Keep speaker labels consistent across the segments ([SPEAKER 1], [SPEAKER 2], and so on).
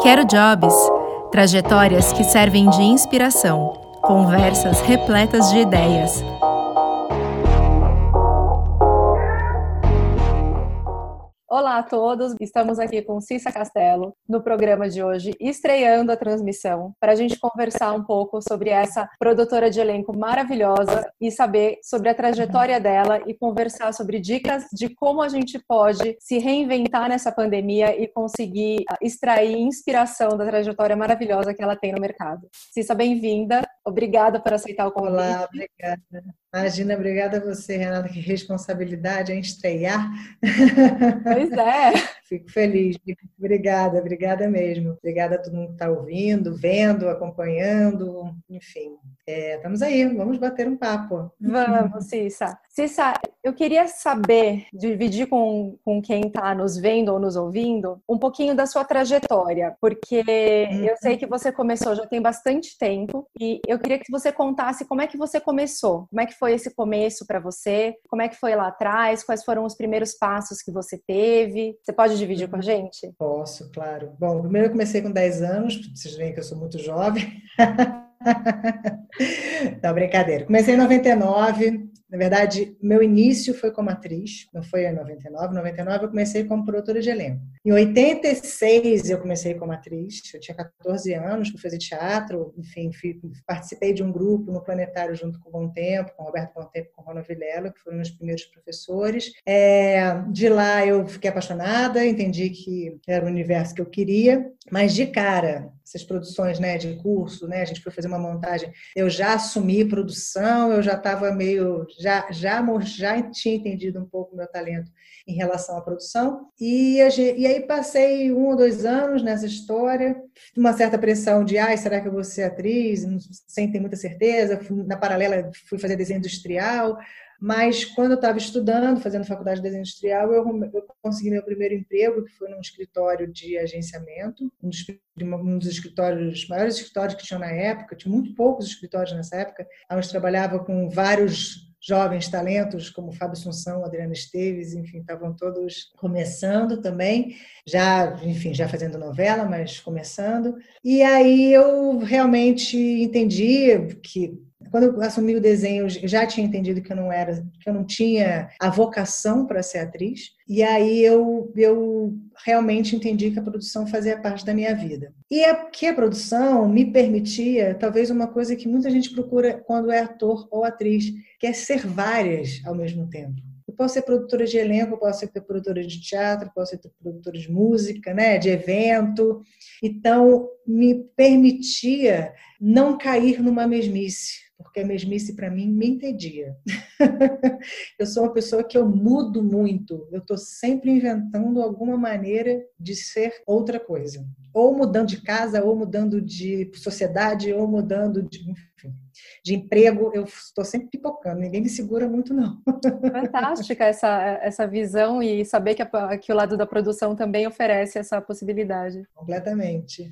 [SPEAKER 1] Quero Jobs trajetórias que servem de inspiração, conversas repletas de ideias. Olá a todos, estamos aqui com Cissa Castelo no programa de hoje, estreando a transmissão, para a gente conversar um pouco sobre essa produtora de elenco maravilhosa e saber sobre a trajetória dela e conversar sobre dicas de como a gente pode se reinventar nessa pandemia e conseguir ah, extrair inspiração da trajetória maravilhosa que ela tem no mercado. Cissa, bem-vinda. Obrigada por aceitar o convite.
[SPEAKER 2] Olá, obrigada. Imagina, obrigada a você, Renata, que responsabilidade em estrear.
[SPEAKER 1] Pois é.
[SPEAKER 2] Fico feliz. Obrigada, obrigada mesmo. Obrigada a todo mundo que está ouvindo, vendo, acompanhando, enfim. É, estamos aí, vamos bater um papo.
[SPEAKER 1] Vamos, Cissa. Cissa, eu queria saber, dividir com, com quem está nos vendo ou nos ouvindo, um pouquinho da sua trajetória, porque uhum. eu sei que você começou já tem bastante tempo e eu queria que você contasse como é que você começou, como é que foi esse começo para você, como é que foi lá atrás, quais foram os primeiros passos que você teve. Você pode dividir com a gente?
[SPEAKER 2] Posso, claro. Bom, primeiro eu comecei com 10 anos, vocês veem que eu sou muito jovem. Não, brincadeira. Comecei em 99, na verdade, meu início foi como atriz, não foi em 99. Em 99 eu comecei como produtora de elenco. Em 86 eu comecei como atriz, eu tinha 14 anos, fui fazer teatro, enfim, fui, participei de um grupo no Planetário junto com o Bom Tempo, com o Roberto Bom Tempo com o Rona Vilela, que foram meus primeiros professores. É, de lá eu fiquei apaixonada, entendi que era o universo que eu queria, mas de cara, essas produções né, de curso, né, a gente foi fazer uma montagem, eu já assumi produção, eu já estava meio já, já, já tinha entendido um pouco o meu talento em relação à produção. E, e aí passei um ou dois anos nessa história, uma certa pressão de, ai, será que eu vou ser atriz? Sem ter muita certeza. Na paralela, fui fazer desenho industrial. Mas quando eu estava estudando, fazendo faculdade de desenho industrial, eu, eu, consegui meu primeiro emprego, que foi num escritório de agenciamento, um dos, um dos escritórios, maiores escritórios que tinha na época, tinha muito poucos escritórios nessa época, onde trabalhava com vários jovens talentos como Fábio Assunção, Adriana Esteves, enfim, estavam todos começando também, já, enfim, já fazendo novela, mas começando. E aí eu realmente entendi que quando eu assumi o desenho, eu já tinha entendido que eu não era, que eu não tinha a vocação para ser atriz. E aí eu, eu realmente entendi que a produção fazia parte da minha vida. E é que a produção me permitia, talvez uma coisa que muita gente procura quando é ator ou atriz, que é ser várias ao mesmo tempo. Eu posso ser produtora de elenco, eu posso ser produtora de teatro, posso ser produtora de música, né, de evento. Então, me permitia não cair numa mesmice porque a mesmice para mim me entedia. eu sou uma pessoa que eu mudo muito, eu estou sempre inventando alguma maneira de ser outra coisa. Ou mudando de casa, ou mudando de sociedade, ou mudando de, enfim, de emprego, eu estou sempre pipocando, ninguém me segura muito, não.
[SPEAKER 1] Fantástica essa, essa visão e saber que, a, que o lado da produção também oferece essa possibilidade.
[SPEAKER 2] Completamente.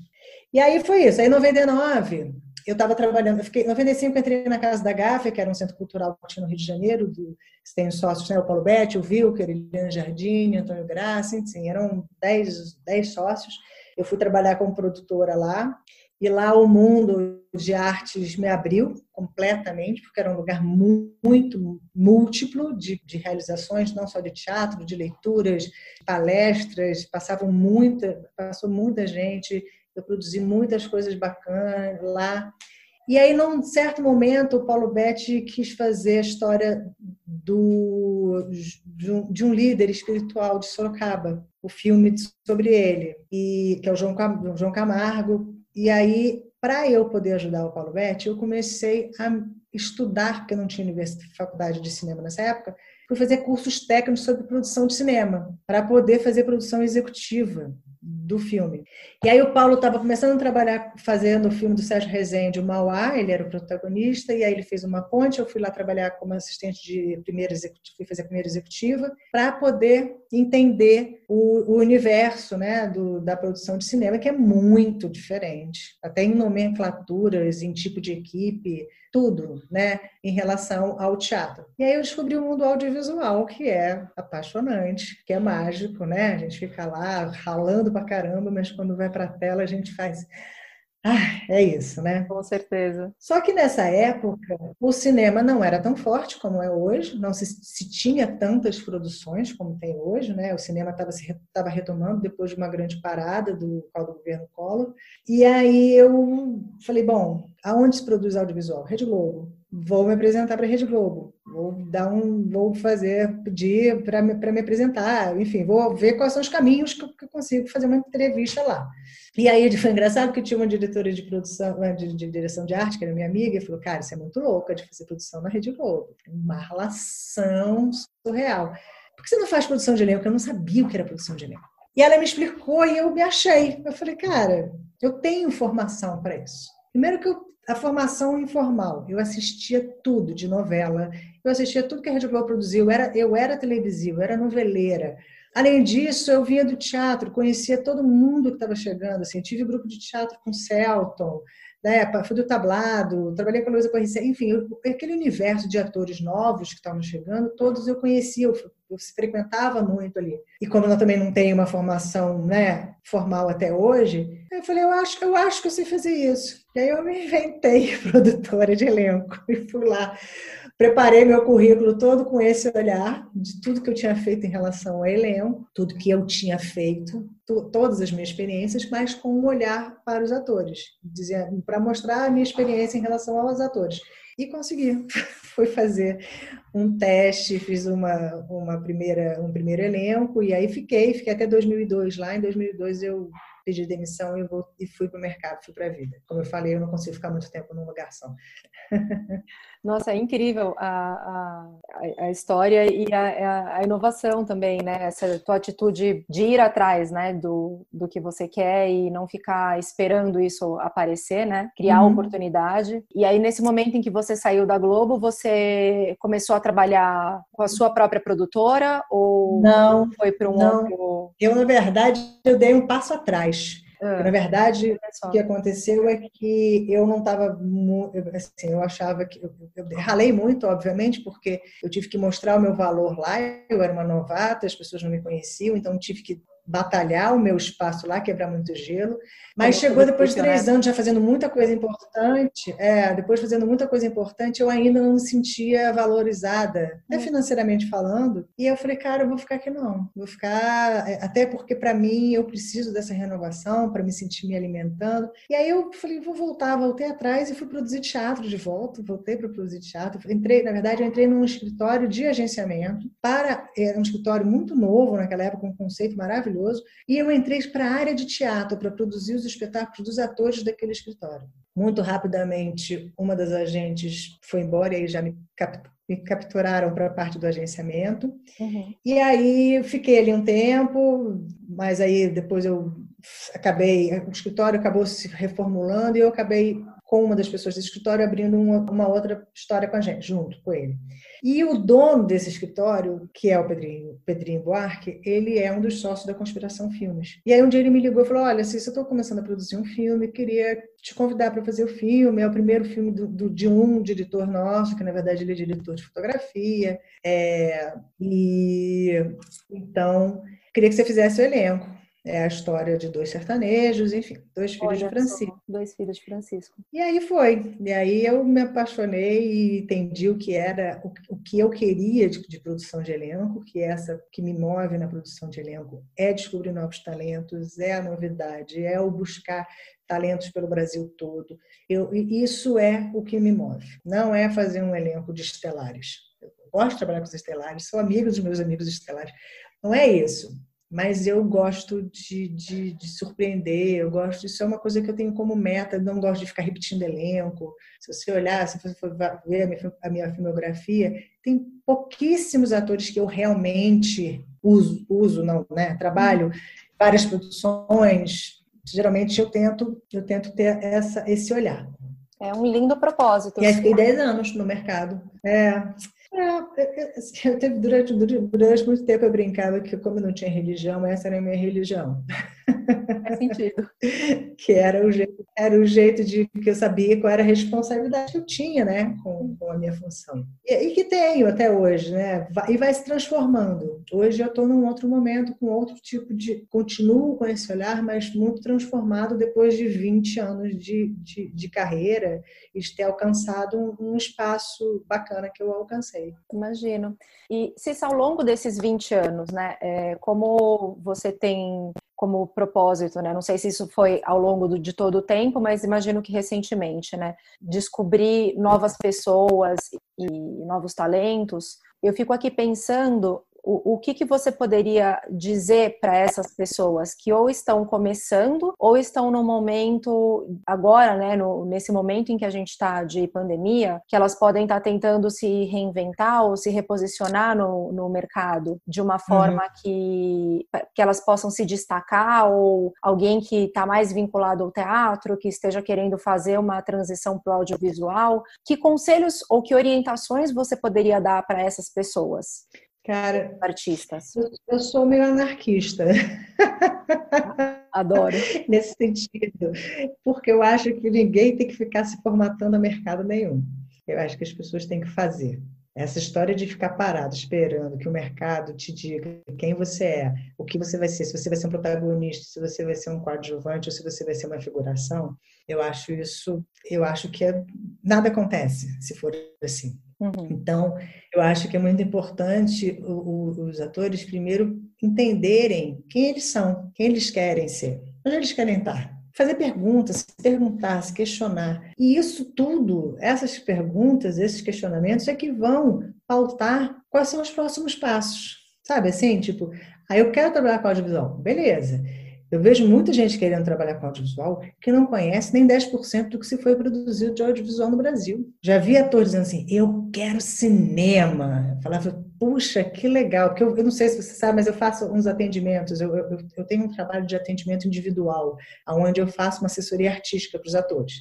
[SPEAKER 2] E aí foi isso. Aí, em 99, eu estava trabalhando, eu fiquei, em 95 entrei na Casa da Gávea, que era um centro cultural que no Rio de Janeiro, do, tem sócios, né, o Paulo Betti, o Wilker, Eliane Jardim, Antônio Graça, enfim, eram 10, 10 sócios. Eu fui trabalhar como produtora lá, e lá o mundo de artes me abriu completamente, porque era um lugar muito múltiplo de, de realizações, não só de teatro, de leituras, palestras, passavam muita, passou muita gente, eu produzi muitas coisas bacanas lá. E aí, num certo momento, o Paulo Betti quis fazer a história do, de um líder espiritual de Sorocaba, o filme sobre ele, e, que é o João, João Camargo. E aí, para eu poder ajudar o Paulo Betti, eu comecei a estudar, porque eu não tinha faculdade de cinema nessa época, fui fazer cursos técnicos sobre produção de cinema, para poder fazer produção executiva do filme. E aí o Paulo estava começando a trabalhar fazendo o filme do Sérgio Rezende, o Mauá, ele era o protagonista, e aí ele fez uma ponte, eu fui lá trabalhar como assistente de primeira executiva, fui fazer a primeira executiva, para poder entender o, o universo né, do, da produção de cinema, que é muito diferente, até em nomenclaturas, em tipo de equipe, tudo, né, em relação ao teatro. E aí eu descobri o mundo audiovisual, que é apaixonante, que é mágico, né? A gente fica lá ralando para caramba, mas quando vai para a tela a gente faz ah, é isso, né?
[SPEAKER 1] Com certeza.
[SPEAKER 2] Só que nessa época, o cinema não era tão forte como é hoje, não se, se tinha tantas produções como tem hoje, né? O cinema estava se tava retomando depois de uma grande parada do, do governo Collor. E aí eu falei, bom, aonde se produz audiovisual? Rede Globo vou me apresentar para a Rede Globo, vou dar um, vou fazer, pedir para me, me apresentar, enfim, vou ver quais são os caminhos que eu, que consigo fazer uma entrevista lá. E aí foi engraçado porque tinha uma diretora de produção, de, de, direção de arte, que era minha amiga, e falou, cara, isso é muito louca de fazer produção na Rede Globo, uma relação surreal. Por que você não faz produção de elenco? Eu não sabia o que era produção de elenco. E ela me explicou e eu me achei. Eu falei, cara, eu tenho formação para isso. Primeiro que eu a formação informal. Eu assistia tudo de novela, eu assistia tudo que a Rede Globo produziu, eu era, eu era televisiva, eu era noveleira. Além disso, eu vinha do teatro, conhecia todo mundo que estava chegando. Assim, tive grupo de teatro com Celton, né, fui do tablado, trabalhei com a Luísa Corricê, enfim, eu, aquele universo de atores novos que estavam chegando, todos eu conhecia, eu, eu frequentava muito ali. E como eu também não tenho uma formação né, formal até hoje, eu falei, eu acho, eu acho que eu sei fazer isso. E aí eu me inventei produtora de elenco e fui lá Preparei meu currículo todo com esse olhar de tudo que eu tinha feito em relação ao elenco, tudo que eu tinha feito, todas as minhas experiências, mas com um olhar para os atores, para mostrar a minha experiência em relação aos atores. E consegui. Fui fazer um teste, fiz uma, uma primeira, um primeiro elenco e aí fiquei, fiquei até 2002 lá. Em 2002 eu pedi demissão e, vou, e fui para o mercado, fui para a vida. Como eu falei, eu não consigo ficar muito tempo num lugar só.
[SPEAKER 1] Nossa, é incrível a, a, a história e a, a, inovação também, né? Essa tua atitude de ir atrás, né? Do, do que você quer e não ficar esperando isso aparecer, né? Criar uhum. oportunidade. E aí, nesse momento em que você saiu da Globo, você começou a trabalhar com a sua própria produtora ou
[SPEAKER 2] não,
[SPEAKER 1] foi para um
[SPEAKER 2] não.
[SPEAKER 1] outro?
[SPEAKER 2] Eu, na verdade, eu dei um passo atrás. Ah, na verdade, o que aconteceu é que eu não estava. Assim, eu achava que. Eu, eu, ralei muito, obviamente, porque eu tive que mostrar o meu valor lá. Eu era uma novata, as pessoas não me conheciam, então tive que batalhar o meu espaço lá, quebrar muito gelo. Mas chegou depois de três anos já fazendo muita coisa importante, é, depois fazendo muita coisa importante, eu ainda não me sentia valorizada, até hum. financeiramente falando. E eu falei, cara, eu vou ficar aqui não. Vou ficar, é, até porque para mim eu preciso dessa renovação para me sentir me alimentando. E aí eu falei, vou voltar, voltei atrás e fui produzir teatro de volta, voltei para produzir teatro. Entrei, na verdade, eu entrei num escritório de agenciamento para era um escritório muito novo naquela época, com um conceito maravilhoso, e eu entrei para a área de teatro para produzir os espetáculos dos atores daquele escritório. Muito rapidamente, uma das agentes foi embora e aí já me, cap me capturaram para a parte do agenciamento. Uhum. E aí fiquei ali um tempo, mas aí depois eu acabei, o escritório acabou se reformulando e eu acabei com uma das pessoas do escritório abrindo uma, uma, outra história com a gente, junto com ele. E o dono desse escritório, que é o Pedrinho, Pedrinho Buarque, ele é um dos sócios da Conspiração Filmes. E aí um dia ele me ligou e falou: Olha, se eu estou começando a produzir um filme, queria te convidar para fazer o filme. É o primeiro filme do, do, de um diretor nosso, que na verdade ele é diretor de fotografia. É, e então queria que você fizesse o elenco. É a história de dois sertanejos, enfim, dois filhos Olha, de Francisco.
[SPEAKER 1] Dois filhos de Francisco.
[SPEAKER 2] E aí foi. E aí eu me apaixonei e entendi o que era, o, o que eu queria de, de, produção de elenco, que é essa que me move na produção de elenco é descobrir novos talentos, é a novidade, é o buscar talentos pelo Brasil todo. Eu, isso é o que me move. Não é fazer um elenco de estelares. Eu gosto de trabalhar com os estelares, sou amigo dos meus amigos estelares. Não é isso mas eu gosto de, de, de, surpreender, eu gosto, isso é uma coisa que eu tenho como meta, não gosto de ficar repetindo elenco. Se você olhar, se você for ver a minha, a minha filmografia, tem pouquíssimos atores que eu realmente uso, uso não, né? Trabalho várias produções. Geralmente eu tento, eu tento ter essa, esse olhar.
[SPEAKER 1] É um lindo propósito.
[SPEAKER 2] E aí fiquei 10 anos no mercado. É, é, assim, eu teve, durante, durante muito tempo eu brincava que como não tinha religião, essa era a minha religião.
[SPEAKER 1] Faz sentido.
[SPEAKER 2] que era o jeito, era o jeito de que eu sabia qual era a responsabilidade que eu tinha, né, com, com a minha função. E, e, que tenho até hoje, né? E vai se transformando. Hoje eu estou num outro momento, com outro tipo de. Continuo com esse olhar, mas muito transformado depois de 20 anos de, de, de carreira e de ter alcançado um, um espaço bacana que eu alcancei.
[SPEAKER 1] Imagino. E se ao longo desses 20 anos, né, é, como você tem como propósito, né? Não sei se isso foi ao longo do, de todo o tempo, mas imagino que recentemente, né? Descobrir novas pessoas e novos talentos. Eu fico aqui pensando o, o que, que você poderia dizer para essas pessoas que ou estão começando ou estão no momento, agora, né, no, nesse momento em que a gente está de pandemia, que elas podem estar tá tentando se reinventar ou se reposicionar no, no mercado de uma forma uhum. que, que elas possam se destacar ou alguém que está mais vinculado ao teatro, que esteja querendo fazer uma transição para o audiovisual? Que conselhos ou que orientações você poderia dar para essas pessoas?
[SPEAKER 2] Cara,
[SPEAKER 1] artistas.
[SPEAKER 2] Eu sou meio anarquista.
[SPEAKER 1] Adoro.
[SPEAKER 2] Nesse sentido, porque eu acho que ninguém tem que ficar se formatando a mercado nenhum. Eu acho que as pessoas têm que fazer. Essa história de ficar parado esperando que o mercado te diga quem você é, o que você vai ser, se você vai ser um protagonista, se você vai ser um coadjuvante ou se você vai ser uma figuração, eu acho isso, eu acho que é, nada acontece se for assim. Uhum. Então, eu acho que é muito importante o, o, os atores, primeiro, entenderem quem eles são, quem eles querem ser, onde eles querem estar. Fazer perguntas, se perguntar, se questionar. E isso tudo, essas perguntas, esses questionamentos, é que vão pautar quais são os próximos passos. Sabe assim? Tipo, aí ah, eu quero trabalhar com audiovisual. Beleza. Eu vejo muita gente querendo trabalhar com audiovisual que não conhece nem 10% do que se foi produzido de audiovisual no Brasil. Já vi atores dizendo assim: eu quero cinema. Eu falava, puxa, que legal. Porque eu, eu, não sei se você sabe, mas eu faço uns atendimentos. Eu, eu, eu tenho um trabalho de atendimento individual, onde eu faço uma assessoria artística para os atores.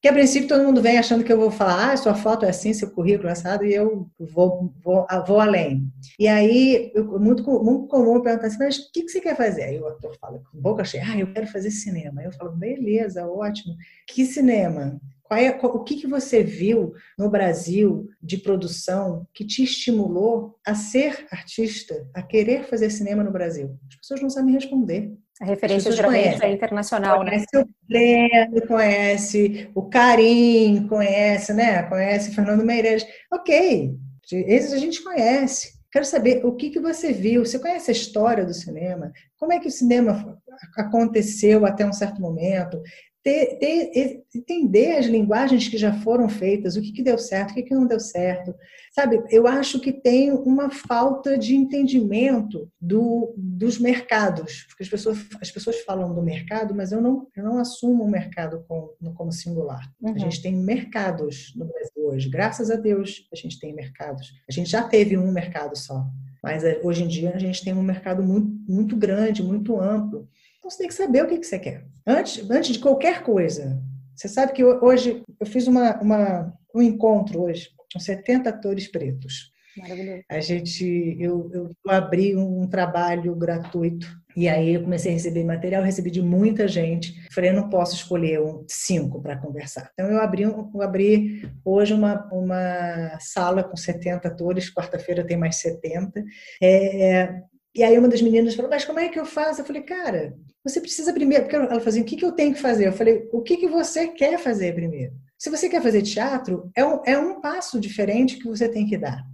[SPEAKER 2] Que a princípio todo mundo vem achando que eu vou falar, ah, sua foto é assim, seu currículo é assado, e eu vou, vou, vou além. E aí, eu, muito, muito comum perguntar assim, mas o que, que você quer fazer? Aí o ator fala com boca cheia, ah, eu quero fazer cinema. Eu falo, beleza, ótimo. Que cinema? É, o que, que você viu no Brasil de produção que te estimulou a ser artista, a querer fazer cinema no Brasil? As pessoas não sabem responder.
[SPEAKER 1] A referência geralmente conhecem. é internacional,
[SPEAKER 2] conhece né? Conhece o Breno, conhece o Karim, conhece, né? Conhece Fernando Meirelles. Ok, esses a gente conhece. Quero saber o que, que você viu. Você conhece a história do cinema? Como é que o cinema aconteceu até um certo momento? Ter, ter, entender as linguagens que já foram feitas, o que, que deu certo, o que, que não deu certo. Sabe, eu acho que tem uma falta de entendimento do, dos mercados, porque as pessoas, as pessoas falam do mercado, mas eu não, eu não assumo o mercado como, como singular. Uhum. A gente tem mercados no Brasil hoje, graças a Deus a gente tem mercados. A gente já teve um mercado só, mas eh, hoje em dia a gente tem um mercado muito, muito grande, muito amplo. Então você tem que saber o que, que você quer. Antes, antes de qualquer coisa. Você sabe que hoje eu fiz uma, uma um encontro hoje com 70 atores pretos.
[SPEAKER 1] Maravilhoso.
[SPEAKER 2] A gente, eu, eu abri um trabalho gratuito e aí eu comecei a receber material, recebi de muita gente. Falei, eu não posso escolher um, cinco para conversar. Então eu abri, eu abri hoje uma, uma sala com 70 atores, quarta-feira tem mais 70. É, e aí uma das meninas falou, mas como é que eu faço? Eu falei, cara, você precisa primeiro, porque ela fazia, o que, que eu tenho que fazer? Eu falei, o que, que você quer fazer primeiro? Se você quer fazer teatro, é um, é um passo diferente que você tem que dar.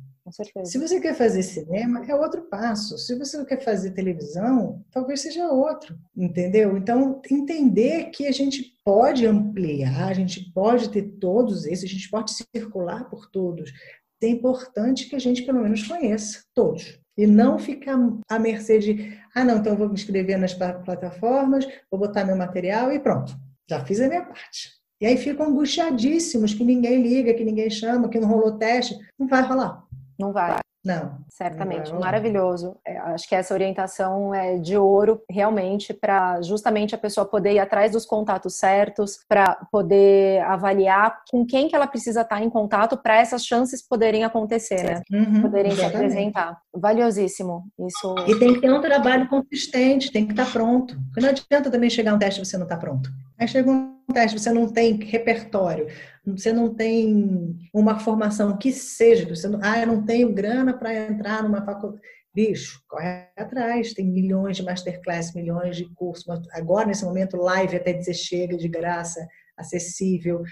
[SPEAKER 2] Se você quer fazer cinema, é outro passo. Se você quer fazer televisão, talvez seja outro, entendeu? Então, entender que a gente pode ampliar, a gente pode ter todos esses, a gente pode circular por todos. É importante que a gente, pelo menos, conheça todos. E não ficar à mercê de, ah, não, então eu vou me inscrever nas plataformas, vou botar meu material e pronto, já fiz a minha parte. E aí ficam angustiadíssimos que ninguém liga, que ninguém chama, que não rolou teste. Não vai rolar.
[SPEAKER 1] Não vai.
[SPEAKER 2] Não.
[SPEAKER 1] Certamente, não maravilhoso. É, acho que essa orientação é de ouro, realmente, para justamente a pessoa poder ir atrás dos contatos certos, para poder avaliar com quem que ela precisa estar em contato para essas chances poderem acontecer, né? Uhum, poderem exatamente. se apresentar. Valiosíssimo. Isso.
[SPEAKER 2] E tem que ter um trabalho consistente, tem que estar pronto. Porque não adianta também chegar um teste e você não está pronto. Aí chega um teste, você não tem repertório, você não tem uma formação que seja, você não, ah, eu não tenho grana para entrar numa faculdade. Bicho, corre atrás, tem milhões de masterclass, milhões de cursos. Agora, nesse momento, live até dizer chega, de graça, acessível,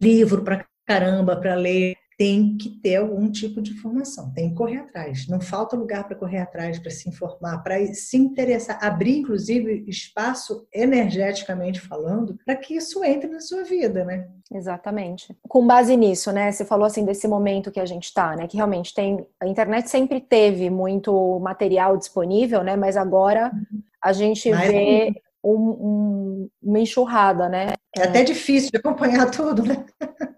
[SPEAKER 2] livro para caramba para ler tem que ter algum tipo de formação, tem que correr atrás. Não falta lugar para correr atrás, para se informar, para se interessar, abrir inclusive espaço energeticamente falando, para que isso entre na sua vida, né?
[SPEAKER 1] Exatamente. Com base nisso, né? Você falou assim desse momento que a gente está, né? Que realmente tem a internet sempre teve muito material disponível, né? Mas agora a gente vê um, um, uma enxurrada, né?
[SPEAKER 2] É até difícil de acompanhar tudo, né?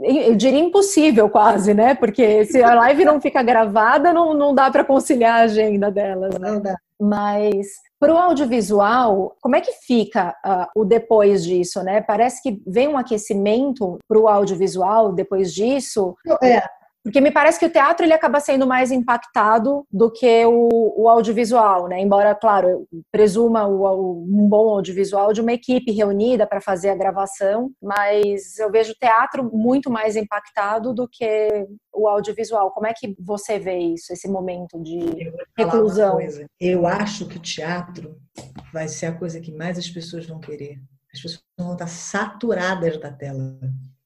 [SPEAKER 1] eu diria impossível quase, né? Porque se a live não fica gravada, não, não dá para conciliar a agenda delas, né? Não dá. Mas para o audiovisual, como é que fica uh, o depois disso, né? Parece que vem um aquecimento para o audiovisual depois disso.
[SPEAKER 2] É,
[SPEAKER 1] porque me parece que o teatro ele acaba sendo mais impactado do que o, o audiovisual, né? Embora, claro, presuma o, o, um bom audiovisual de uma equipe reunida para fazer a gravação, mas eu vejo o teatro muito mais impactado do que o audiovisual. Como é que você vê isso, esse momento de reclusão?
[SPEAKER 2] Eu acho que o teatro vai ser a coisa que mais as pessoas vão querer. As pessoas vão estar saturadas da tela,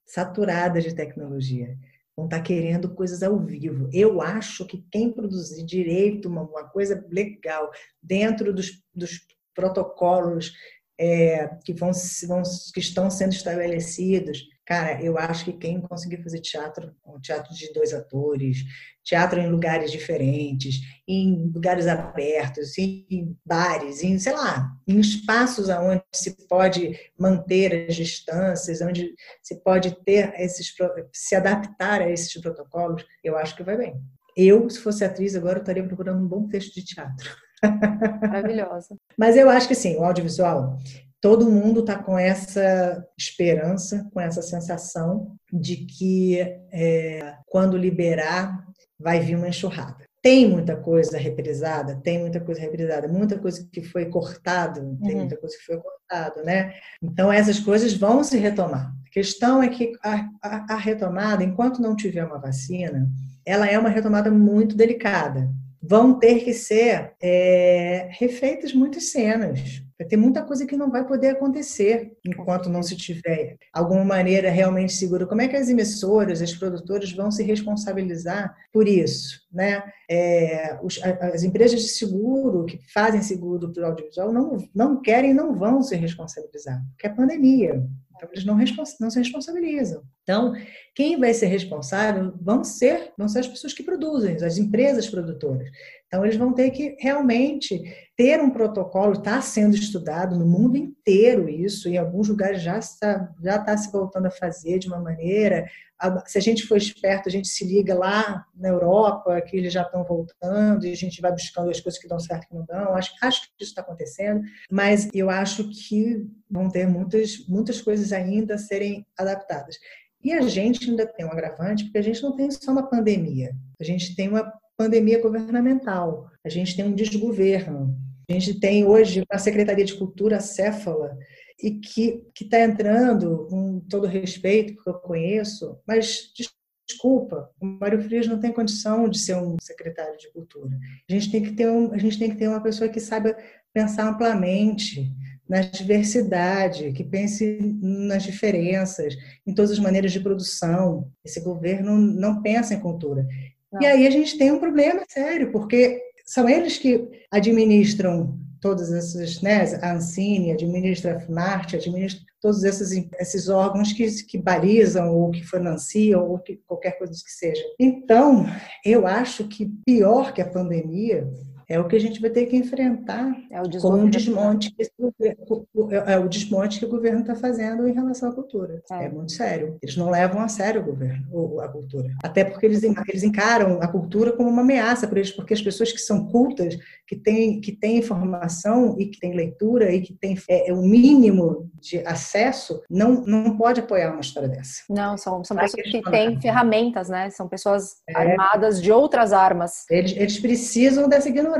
[SPEAKER 2] saturadas de tecnologia vão estar tá querendo coisas ao vivo. Eu acho que quem produzir direito, uma, uma coisa legal, dentro dos, dos protocolos é, que, vão, vão, que estão sendo estabelecidos, Cara, eu acho que quem conseguir fazer teatro, um teatro de dois atores, teatro em lugares diferentes, em lugares abertos, em bares, em, sei lá, em espaços onde se pode manter as distâncias, onde se pode ter esses, se adaptar a esses protocolos, eu acho que vai bem. Eu, se fosse atriz, agora eu estaria procurando um bom texto de teatro.
[SPEAKER 1] Maravilhosa.
[SPEAKER 2] Mas eu acho que sim, o audiovisual todo mundo está com essa esperança, com essa sensação de que é, quando liberar vai vir uma enxurrada. Tem muita coisa reprisada, tem muita coisa reprisada, muita coisa que foi cortado, uhum. tem muita coisa que foi cortado, né? Então essas coisas vão se retomar. A questão é que a, a, a retomada, enquanto não tiver uma vacina, ela é uma retomada muito delicada. Vão ter que ser é, refeitas muitas cenas, Vai ter muita coisa que não vai poder acontecer enquanto não se tiver alguma maneira realmente segura. Como é que as emissoras, as produtoras vão se responsabilizar por isso? Né? É, os, as empresas de seguro que fazem seguro para o audiovisual não, não querem não vão se responsabilizar, porque é pandemia. Então, eles não, não se responsabilizam. Então, quem vai ser responsável vão ser, vão ser as pessoas que produzem, as empresas produtoras. Então, eles vão ter que realmente ter um protocolo, está sendo estudado no mundo inteiro isso, em alguns lugares já está, já está se voltando a fazer de uma maneira. Se a gente for esperto, a gente se liga lá na Europa, que eles já estão voltando, e a gente vai buscando as coisas que dão certo e que não dão. Acho, acho que isso está acontecendo, mas eu acho que vão ter muitas, muitas coisas ainda a serem adaptadas. E a gente ainda tem um agravante, porque a gente não tem só uma pandemia, a gente tem uma pandemia governamental, a gente tem um desgoverno, a gente tem hoje uma Secretaria de Cultura céfala e que está entrando, com todo respeito, porque eu conheço, mas desculpa, o Mário Frias não tem condição de ser um secretário de cultura. A gente tem que ter, um, a gente tem que ter uma pessoa que saiba pensar amplamente na diversidade, que pense nas diferenças, em todas as maneiras de produção. Esse governo não pensa em cultura. Não. E aí a gente tem um problema sério, porque são eles que administram todas essas, né, a Ancine, administra a FUNARTE, administra todos esses, esses órgãos que, que balizam ou que financiam ou que, qualquer coisa que seja. Então, eu acho que pior que a pandemia é o que a gente vai ter que enfrentar é o com um desmonte que, é, é o desmonte que o governo está fazendo em relação à cultura. É. é. muito sério. Eles não levam a sério o governo, a cultura. Até porque eles, eles encaram a cultura como uma ameaça para eles, porque as pessoas que são cultas, que têm, que têm informação e que têm leitura e que têm é, o mínimo de acesso, não, não pode apoiar uma história dessa.
[SPEAKER 1] Não, são, são pessoas que têm ferramentas, né? São pessoas é. armadas de outras armas.
[SPEAKER 2] Eles, eles precisam dessa ignorância.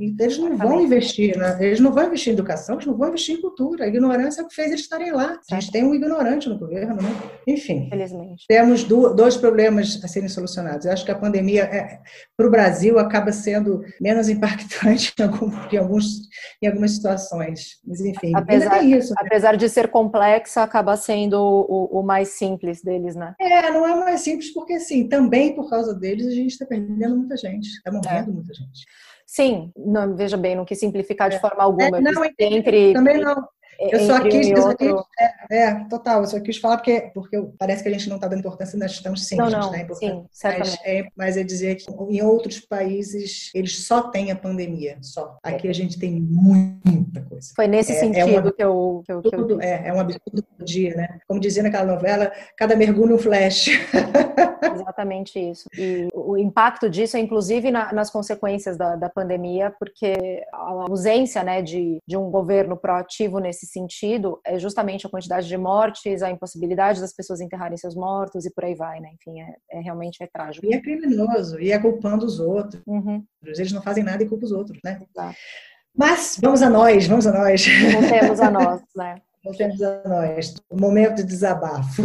[SPEAKER 2] Eles não vão investir, né? eles não vão investir em educação, eles não vão investir em cultura. A ignorância é o que fez eles estarem lá. A gente tem um ignorante no governo, né? Enfim.
[SPEAKER 1] Felizmente.
[SPEAKER 2] Temos dois problemas a serem solucionados. Eu acho que a pandemia, é, para o Brasil, acaba sendo menos impactante em, alguns, em algumas situações. Mas, enfim,
[SPEAKER 1] apesar, isso. Apesar de ser complexa, acaba sendo o, o mais simples deles, né?
[SPEAKER 2] É, não é mais simples porque, assim, também por causa deles a gente está perdendo muita gente, está morrendo é. muita gente.
[SPEAKER 1] Sim, não, veja bem, não quis simplificar de é. forma alguma. É, não, entre,
[SPEAKER 2] também não. Eu só quis, só quis é, é, total, eu só quis falar porque, porque parece que a gente não está dando importância nas questões simples,
[SPEAKER 1] não, não,
[SPEAKER 2] né?
[SPEAKER 1] Sim,
[SPEAKER 2] mas, é, mas é dizer que em outros países eles só têm a pandemia, só. Aqui a gente tem muita coisa.
[SPEAKER 1] Foi nesse é, sentido é um, que, eu, que, eu,
[SPEAKER 2] que eu é, é um absurdo por dia, né? Como dizia naquela novela, cada mergulho um flash.
[SPEAKER 1] Exatamente isso. E o impacto disso é inclusive na, nas consequências da, da pandemia, porque a ausência né, de, de um governo proativo nesse sentido é justamente a quantidade de mortes, a impossibilidade das pessoas enterrarem seus mortos e por aí vai, né? Enfim, é, é realmente é trágico.
[SPEAKER 2] E é criminoso, e é culpando os outros. Uhum. Eles não fazem nada e culpam os outros, né? Exato. Mas vamos a nós, vamos a nós.
[SPEAKER 1] Voltemos a nós, né?
[SPEAKER 2] Voltemos a nós. Momento de desabafo.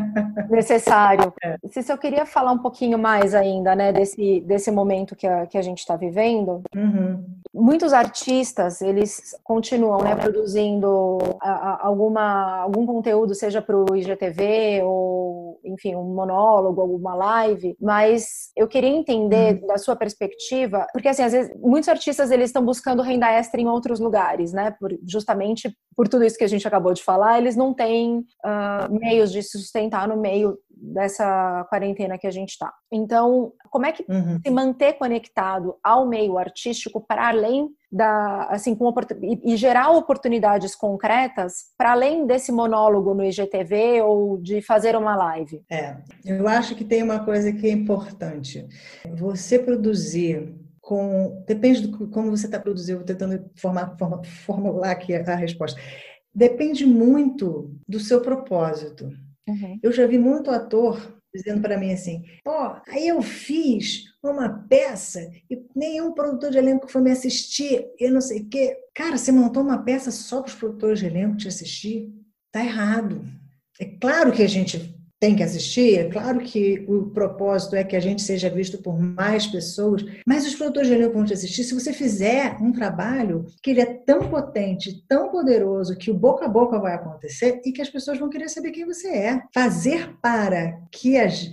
[SPEAKER 1] Necessário. É. Se eu queria falar um pouquinho mais ainda, né, desse, desse momento que a, que a gente está vivendo. Uhum. Muitos artistas, eles continuam, né, produzindo a, a, alguma, algum conteúdo, seja para o IGTV ou, enfim, um monólogo, alguma live, mas eu queria entender uhum. da sua perspectiva, porque, assim, às vezes, muitos artistas, eles estão buscando renda extra em outros lugares, né, por, justamente por tudo isso que a gente acabou de falar, eles não têm uh, meios de se sustentar no meio dessa quarentena que a gente está. Então, como é que uhum. se manter conectado ao meio artístico para além da, assim, com e, e gerar oportunidades concretas para além desse monólogo no IGTV ou de fazer uma live?
[SPEAKER 2] É, eu acho que tem uma coisa que é importante. Você produzir com. Depende de como você está produzindo, tentando formar, formular aqui a resposta. Depende muito do seu propósito. Uhum. Eu já vi muito ator dizendo para mim assim: pô, aí eu fiz uma peça e nenhum produtor de elenco foi me assistir, e não sei o quê. Cara, você montou uma peça só para os produtores de elenco te assistir? Tá errado. É claro que a gente tem que assistir. É claro que o propósito é que a gente seja visto por mais pessoas, mas os produtores de elenco vão te assistir se você fizer um trabalho que ele é tão potente, tão poderoso, que o boca a boca vai acontecer e que as pessoas vão querer saber quem você é. Fazer para que as.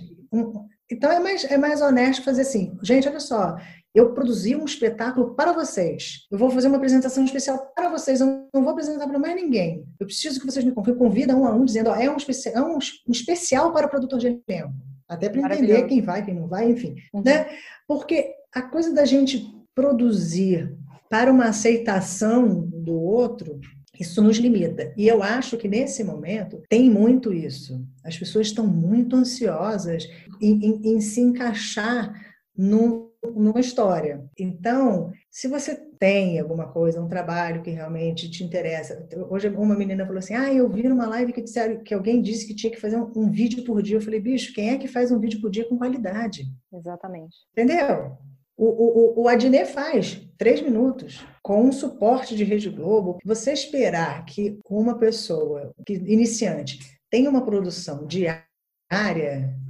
[SPEAKER 2] Então é mais, é mais honesto fazer assim, gente, olha só, eu produzi um espetáculo para vocês. Eu vou fazer uma apresentação especial para vocês. Eu não vou apresentar para mais ninguém. Eu preciso que vocês me convidem um a um, dizendo: ó, é, um especial, é um, um especial para produtor de elenco. Até para entender quem vai, quem não vai, enfim. Uhum. Né? Porque a coisa da gente produzir para uma aceitação do outro, isso nos limita. E eu acho que nesse momento tem muito isso. As pessoas estão muito ansiosas em, em, em se encaixar num numa história. Então, se você tem alguma coisa, um trabalho que realmente te interessa. Hoje uma menina falou assim: "Ah, eu vi numa live que disseram que alguém disse que tinha que fazer um, um vídeo por dia". Eu falei: "Bicho, quem é que faz um vídeo por dia com qualidade?".
[SPEAKER 1] Exatamente.
[SPEAKER 2] Entendeu? O, o, o Adnet faz três minutos com um suporte de Rede Globo. Você esperar que uma pessoa que iniciante tenha uma produção diária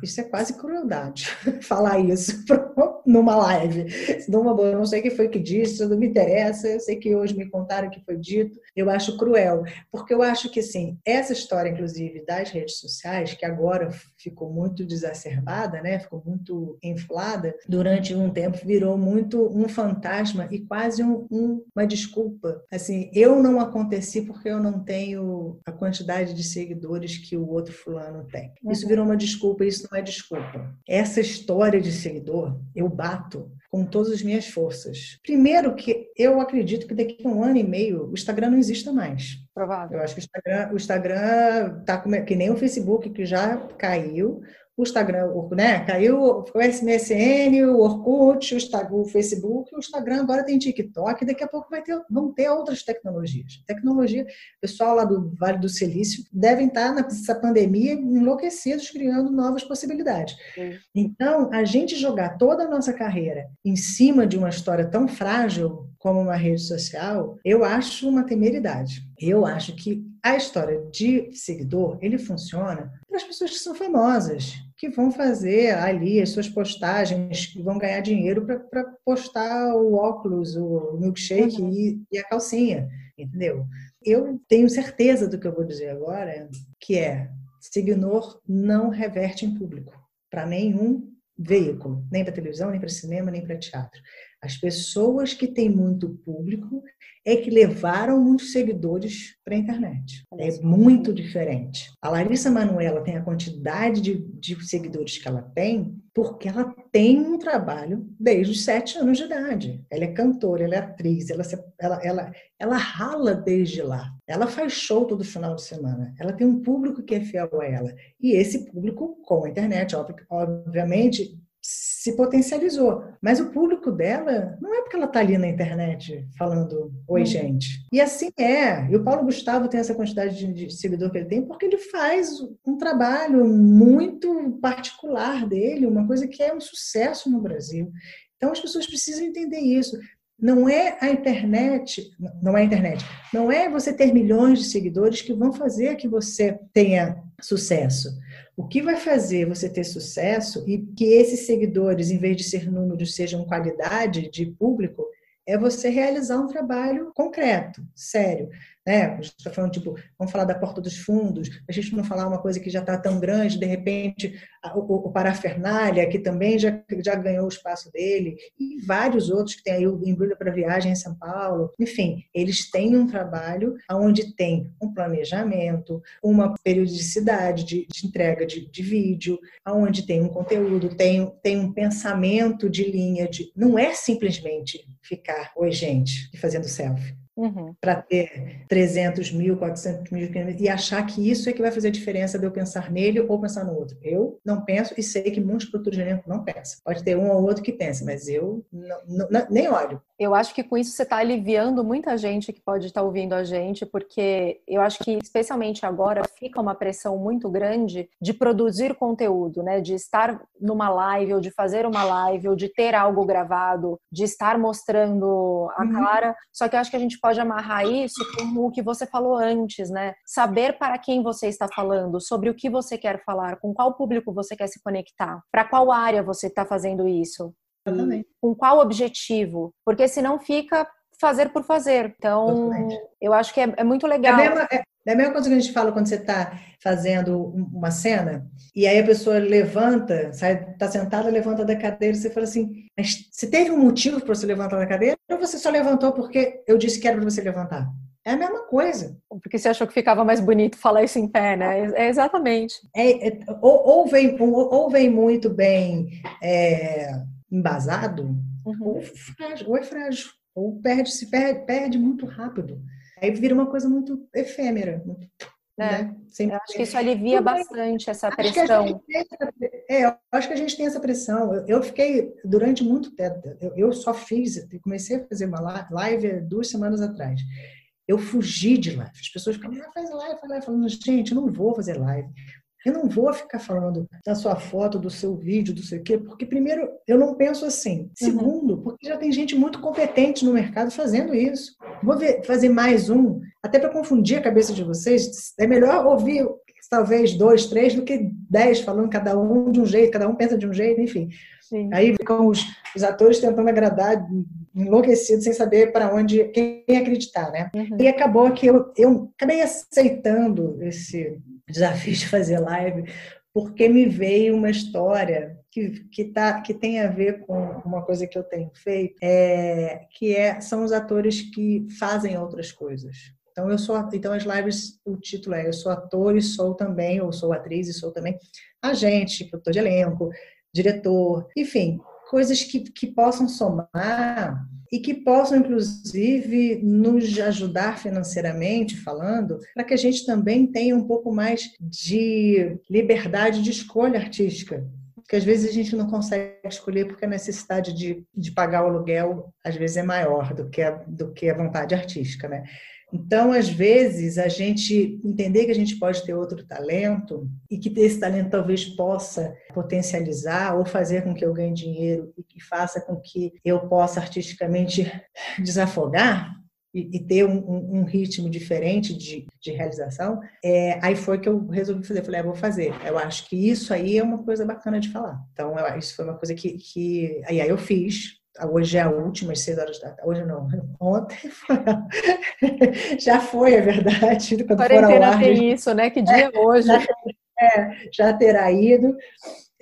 [SPEAKER 2] isso é quase crueldade falar isso numa live. Numa, eu não sei quem foi que disse, não me interessa, eu sei que hoje me contaram que foi dito, eu acho cruel, porque eu acho que assim, essa história, inclusive, das redes sociais, que agora ficou muito desacerbada, né? ficou muito inflada, durante um tempo virou muito um fantasma e quase um, um, uma desculpa. Assim, eu não aconteci porque eu não tenho a quantidade de seguidores que o outro fulano tem. Isso uhum. virou uma desculpa, isso não é desculpa. Essa história de seguidor, eu bato com todas as minhas forças. Primeiro que eu acredito que daqui a um ano e meio o Instagram não exista mais.
[SPEAKER 1] Provável.
[SPEAKER 2] Eu acho que o Instagram, o Instagram tá que nem o Facebook que já caiu, o Instagram, né? Caiu o MSN, o Orkut, o, Instagram, o Facebook, o Instagram agora tem TikTok, daqui a pouco vai ter, vão ter outras tecnologias. Tecnologia, o pessoal lá do Vale do Silício devem estar nessa pandemia enlouquecidos, criando novas possibilidades. Sim. Então, a gente jogar toda a nossa carreira em cima de uma história tão frágil como uma rede social, eu acho uma temeridade. Eu acho que a história de seguidor, ele funciona para as pessoas que são famosas, que vão fazer ali as suas postagens, que vão ganhar dinheiro para postar o óculos, o milkshake uhum. e, e a calcinha, entendeu? Eu tenho certeza do que eu vou dizer agora, que é seguidor não reverte em público para nenhum veículo, nem para televisão, nem para cinema, nem para teatro. As pessoas que têm muito público é que levaram muitos seguidores para a internet. É muito diferente. A Larissa Manuela tem a quantidade de, de, seguidores que ela tem porque ela tem um trabalho desde os sete anos de idade. Ela é cantora, ela é atriz, ela, ela, ela, ela rala desde lá. Ela faz show todo final de semana. Ela tem um público que é fiel a ela. E esse público, com a internet, obviamente, se potencializou. Mas o público dela não é porque ela está ali na internet falando oi, hum. gente. E assim é. E o Paulo Gustavo tem essa quantidade de, de seguidor que ele tem porque ele faz um trabalho muito particular dele, uma coisa que é um sucesso no Brasil. Então as pessoas precisam entender isso. Não é a internet, não é a internet, não é você ter milhões de seguidores que vão fazer que você tenha sucesso. O que vai fazer você ter sucesso e que esses seguidores, em vez de ser números, sejam qualidade de público, é você realizar um trabalho concreto, sério. Né? A gente está falando, tipo, vamos falar da porta dos fundos, a gente não falar uma coisa que já está tão grande, de repente, o, o, Parafernália, que também já, já ganhou o espaço dele, e vários outros que tem aí o Embrulha para Viagem em São Paulo. Enfim, eles têm um trabalho onde tem um planejamento, uma periodicidade de, de entrega de, de vídeo, onde tem um conteúdo, tem, tem um pensamento de linha, de não é simplesmente ficar, oi gente, fazendo selfie uhum. para ter 300 mil, 400 mil e achar que isso é que vai fazer a diferença de eu pensar nele ou pensar no outro. Eu não penso e sei que muitos produtores de elenco não pensam. Pode ter um ou outro que pense, mas eu não, não, nem olho.
[SPEAKER 1] Eu acho que com isso você está aliviando muita gente que pode estar tá ouvindo a gente, porque eu acho que especialmente agora fica uma pressão muito grande de produzir conteúdo, né? De estar numa live ou de fazer uma live ou de ter algo gravado, de estar mostrando a uhum. cara. Só que eu acho que a gente pode amarrar isso com o que você falou antes, né? Saber para quem você está falando, sobre o que você quer falar, com qual público você quer se conectar, para qual área você está fazendo isso. Com qual objetivo? Porque senão fica fazer por fazer. Então, eu acho que é, é muito legal.
[SPEAKER 2] É a, mesma, é, é a mesma coisa que a gente fala quando você está fazendo uma cena e aí a pessoa levanta, sai, está sentada, levanta da cadeira e você fala assim: mas você teve um motivo para você levantar da cadeira ou você só levantou porque eu disse que era para você levantar? É a mesma coisa.
[SPEAKER 1] Porque você achou que ficava mais bonito falar isso em pé, né? É exatamente.
[SPEAKER 2] É, é ou, ou, vem, ou, ou, vem muito bem é, embasado, uhum. ou, frágil, ou é frágil, ou perde, se perde, perde muito rápido. Aí vira uma coisa muito efêmera. Muito,
[SPEAKER 1] é. Né? Eu acho que isso alivia bastante essa pressão.
[SPEAKER 2] Essa, é, eu acho que a gente tem essa pressão. Eu, eu fiquei durante muito tempo, eu, eu, só fiz, comecei a fazer uma live duas semanas atrás. Eu fugi de live. As pessoas ficam, ah, faz live, faz live. Falando, gente, eu não vou fazer live. Eu não vou ficar falando da sua foto, do seu vídeo, do sei o quê, porque, primeiro, eu não penso assim. Uhum. Segundo, porque já tem gente muito competente no mercado fazendo isso. Vou ver, fazer mais um, até para confundir a cabeça de vocês. É melhor ouvir talvez dois, três, do que dez falando cada um de um jeito, cada um pensa de um jeito, enfim. Sim. Aí ficam os, os, atores tentando agradar, enlouquecidos, sem saber para onde, quem acreditar, né? Uhum. E acabou que eu, eu acabei aceitando esse desafio de fazer live, porque me veio uma história que, que, tá, que tem a ver com uma coisa que eu tenho feito, é, que é, são os atores que fazem outras coisas. Então, eu sou, então as lives, o título é Eu sou ator e sou também, ou sou atriz e sou também agente, produtor de elenco, diretor, enfim, coisas que, que possam somar e que possam, inclusive, nos ajudar financeiramente falando, para que a gente também tenha um pouco mais de liberdade de escolha artística. Porque às vezes a gente não consegue escolher porque a necessidade de, de pagar o aluguel às vezes é maior do que a, do que a vontade artística, né? Então, às vezes, a gente entender que a gente pode ter outro talento e que esse talento talvez possa potencializar ou fazer com que eu ganhe dinheiro e que faça com que eu possa artisticamente desafogar, e, ter um, um, um, ritmo diferente de, de realização, é, aí foi que eu resolvi fazer. Falei, ah, vou fazer. Eu acho que isso aí é uma coisa bacana de falar. Então, eu, isso foi uma coisa que, que aí, aí eu fiz. Hoje é a última, às seis horas da tarde. Hoje não, ontem foi. já foi, é verdade.
[SPEAKER 1] Quando Quarentena tem isso, né? Que dia é hoje?
[SPEAKER 2] Já, é, já terá ido.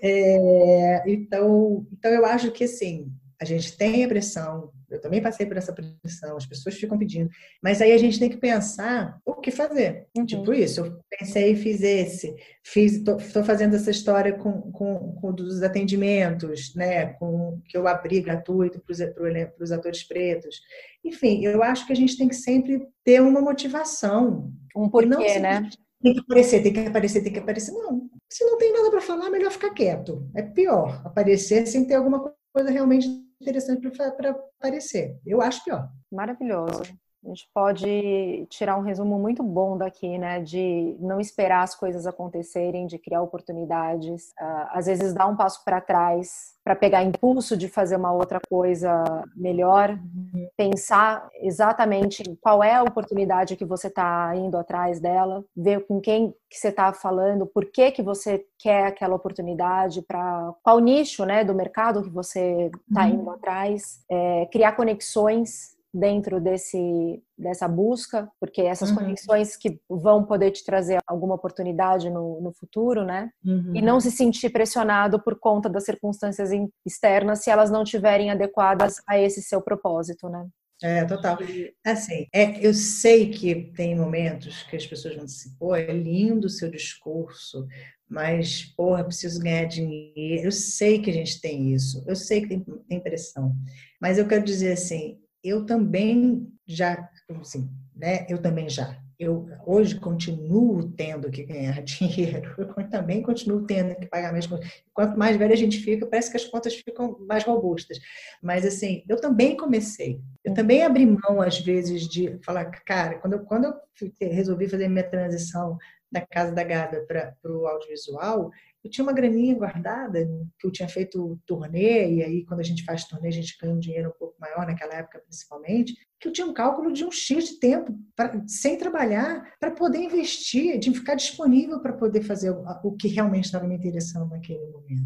[SPEAKER 2] É, então, então, eu acho que, assim, a gente tem a pressão, eu também passei por essa pressão, as pessoas ficam pedindo, mas aí a gente tem que pensar o que fazer. Uhum. Tipo isso, eu pensei e fiz esse, fiz, estou fazendo essa história com, com, com dos atendimentos, né, com que eu abri gratuito para os atores pretos. Enfim, eu acho que a gente tem que sempre ter uma motivação.
[SPEAKER 1] Um porquê, né?
[SPEAKER 2] Tem que aparecer, tem que aparecer, tem que aparecer. Não, se não tem nada para falar, melhor ficar quieto. É pior aparecer sem ter alguma coisa realmente interessante para aparecer. Eu acho pior.
[SPEAKER 1] Maravilhoso. A gente pode tirar um resumo muito bom daqui, né? De não esperar as coisas acontecerem, de criar oportunidades, uh, às vezes dar um passo para trás para pegar impulso de fazer uma outra coisa melhor, uhum. Pensar exatamente qual é a oportunidade que você está indo atrás dela, ver com quem que você está falando, por que que você quer aquela oportunidade, para qual nicho, né, do mercado que você está uhum. indo atrás, é, criar conexões dentro desse, dessa busca, porque essas uhum. conexões que vão poder te trazer alguma oportunidade no, no futuro, né? Uhum. E não se sentir pressionado por conta das circunstâncias externas se elas não estiverem adequadas a esse seu propósito, né?
[SPEAKER 2] É, total. Assim, é, eu sei que tem momentos que as pessoas vão dizer, pô, é lindo o seu discurso, mas, porra, preciso ganhar dinheiro. Eu sei que a gente tem isso, eu sei que tem, tem pressão. Mas eu quero dizer assim, eu também já, assim, né? Eu também já. Eu hoje continuo tendo que ganhar dinheiro, eu também continuo tendo que pagar minhas contas. Quanto mais velha a gente fica, parece que as contas ficam mais robustas. Mas, assim, eu também comecei. Eu também abri mão, às vezes, de falar, cara, quando eu, quando eu resolvi fazer minha transição da casa da Gada para o audiovisual, eu tinha uma graninha guardada, que eu tinha feito turnê, e aí quando a gente faz turnê, a gente ganha um dinheiro um pouco maior, naquela época principalmente, que eu tinha um cálculo de um X de tempo, pra, sem trabalhar, para poder investir, de ficar disponível para poder fazer o, o que realmente estava me interessando naquele momento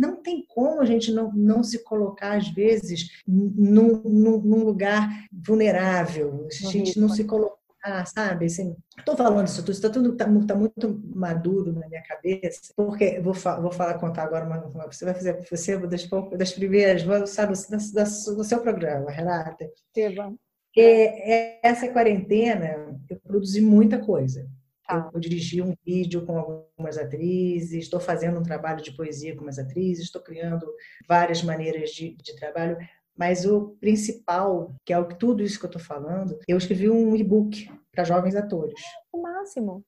[SPEAKER 2] não tem como a gente não, não se colocar, às vezes, num, num, num lugar vulnerável. A gente não se colocar ah, sabe? Assim, estou falando isso tudo, está tudo tá, tá, muito maduro na minha cabeça, porque vou, vou falar, contar agora uma, você vai fazer você das, das primeiras, sabe, do, do seu programa, Renata.
[SPEAKER 1] Sim,
[SPEAKER 2] é, essa quarentena eu produzi muita coisa. Eu, eu, dirigi um vídeo com algumas atrizes, estou fazendo um trabalho de poesia com umas atrizes, estou criando várias maneiras de, de trabalho. Mas o principal, que é o, tudo isso que eu estou falando, eu escrevi um e-book para jovens atores.
[SPEAKER 1] O máximo.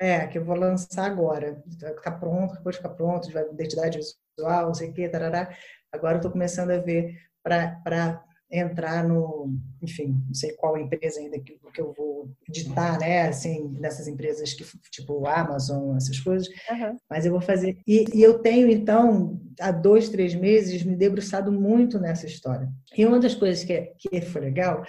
[SPEAKER 2] É, que eu vou lançar agora. Está pronto, depois ficar pronto, identidade visual, não sei o quê, tarará. Agora eu estou começando a ver para entrar no, enfim, não sei qual empresa ainda que, que eu vou editar, né, assim, nessas empresas que, tipo Amazon, essas coisas, uhum. mas eu vou fazer. E, e, eu tenho, então, há dois, três meses, me debruçado muito nessa história. E uma das coisas que, que foi legal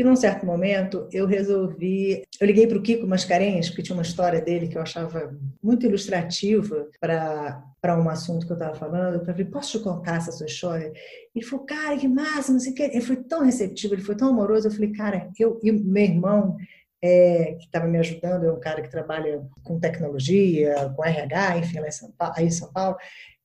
[SPEAKER 2] que num certo momento eu resolvi. Eu liguei para o Kiko Mascarenhas, porque tinha uma história dele que eu achava muito ilustrativa para para um assunto que eu estava falando, eu falei, posso te contar essa sua história? Ele falou, cara, que massa, não sei o que. Ele foi tão receptivo, ele foi tão amoroso. Eu falei, cara, eu e meu irmão, é, que estava me ajudando, é um cara que trabalha com tecnologia, com RH, enfim, lá em São Paulo, aí em São Paulo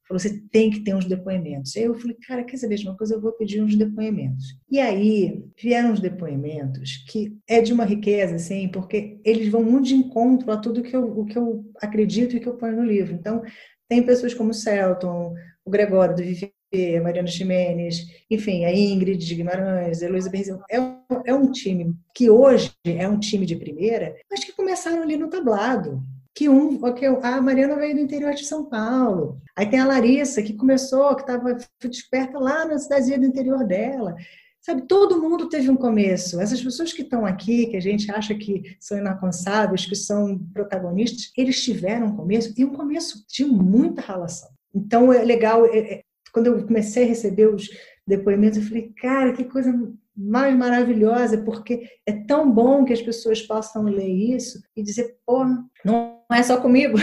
[SPEAKER 2] falou, você tem que ter uns depoimentos. Aí eu falei, cara, quer saber de uma coisa? Eu vou pedir uns depoimentos. E aí vieram uns depoimentos que é de uma riqueza, assim, porque eles vão muito de encontro a tudo que eu, o que eu acredito e que eu ponho no livro. Então, tem pessoas como o Celton, o Gregório do Vivi a Mariana Ximenes, enfim, a Ingrid de Guimarães, a Heloísa Berzão. É, é um time que hoje é um time de primeira, mas que começaram ali no tablado que um, que a Mariana veio do interior de São Paulo. Aí tem a Larissa, que começou, que estava desperta lá na cidadezinha do interior dela. Sabe, todo mundo teve um começo. Essas pessoas que estão aqui, que a gente acha que são inalcançáveis, que são protagonistas, eles tiveram um começo e um começo de muita relação. Então é legal. É, é, quando eu comecei a receber os depoimentos, eu falei, cara, que coisa mais maravilhosa, porque é tão bom que as pessoas possam ler isso e dizer, pô, não é só comigo.